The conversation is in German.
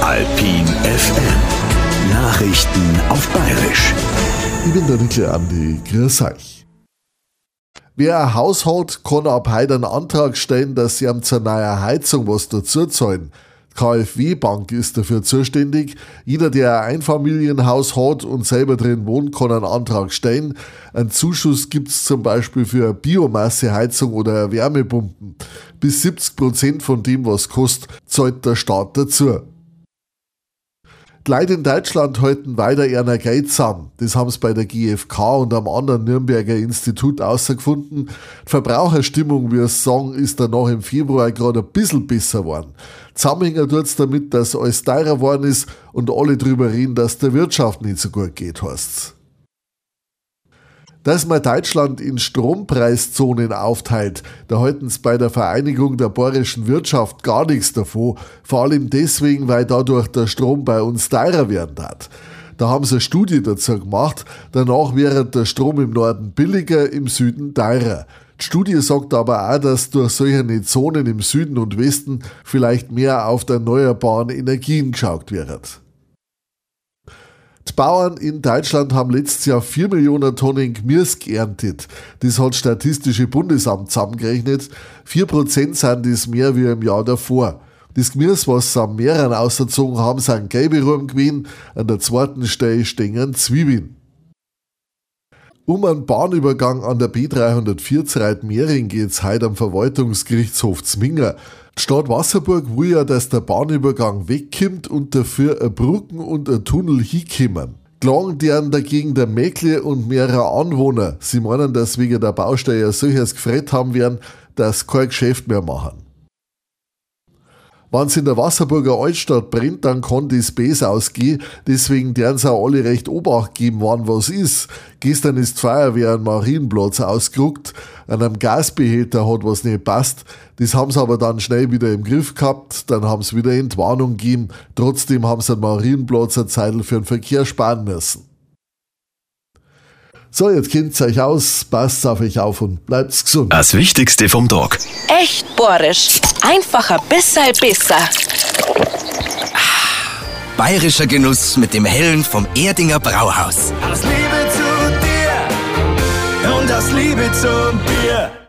Alpin FM. Nachrichten auf Bayerisch. Ich bin der Nickel Andi. Grüß euch. Wer ein Haus hat, kann ab heute einen Antrag stellen, dass sie ihm zur neuen Heizung was dazu zahlen. KfW Bank ist dafür zuständig. Jeder, der ein Einfamilienhaus hat und selber drin wohnt, kann einen Antrag stellen. Ein Zuschuss gibt es zum Beispiel für Biomasseheizung oder Wärmepumpen. Bis 70 Prozent von dem, was kostet, zahlt der Staat dazu. Leute in Deutschland halten weiter eher Geld zusammen. Das haben sie bei der GfK und am anderen Nürnberger Institut herausgefunden. Verbraucherstimmung, wie es sagen, ist danach im Februar gerade ein bisschen besser geworden. Zusammenhängen tut es damit, dass alles teurer geworden ist und alle drüber reden, dass der Wirtschaft nicht so gut geht, heißt's. Dass man Deutschland in Strompreiszonen aufteilt, da halten sie bei der Vereinigung der bayerischen Wirtschaft gar nichts davon. Vor allem deswegen, weil dadurch der Strom bei uns teurer werden hat. Da haben sie eine Studie dazu gemacht. Danach wäre der Strom im Norden billiger, im Süden teurer. Die Studie sagt aber auch, dass durch solche Zonen im Süden und Westen vielleicht mehr auf erneuerbaren Energien geschaut wird. Die Bauern in Deutschland haben letztes Jahr 4 Millionen Tonnen Gemüse geerntet. Das hat Statistische Bundesamt zusammengerechnet. 4% sind das mehr wie im Jahr davor. Das Gemüse, was sie am Meeren ausgezogen haben, sind gelbe Rum gewesen. An der zweiten Stelle stehen Zwiebeln. Um einen Bahnübergang an der B340 Reitmering geht es heute am Verwaltungsgerichtshof Zwinger. Die Stadt Wasserburg will ja, dass der Bahnübergang wegkommt und dafür ein Brücken und ein Tunnel hinkommen. Klagen deren dagegen der Mäkle und mehrere Anwohner. Sie meinen, dass wegen der Baustelle solches gefreut haben werden, dass kein Geschäft mehr machen. Wenn es in der Wasserburger Altstadt brennt, dann kann das besser ausgehen. Deswegen deren auch alle recht Obacht geben, wann was ist. Gestern ist die Feuerwehr am Marienplatz ausgerückt. An einem Gasbehälter hat was nicht passt. Das haben sie aber dann schnell wieder im Griff gehabt. Dann haben sie wieder Entwarnung gegeben. Trotzdem haben sie am Marienplatz eine Zeit für den Verkehr sparen müssen. So, jetzt kennt euch aus, passt auf euch auf und bleibt gesund. Das Wichtigste vom Tag. Echt bohrisch. Einfach ein bisschen besser. Bayerischer Genuss mit dem Hellen vom Erdinger Brauhaus. Aus Liebe zu dir und aus Liebe zum Bier.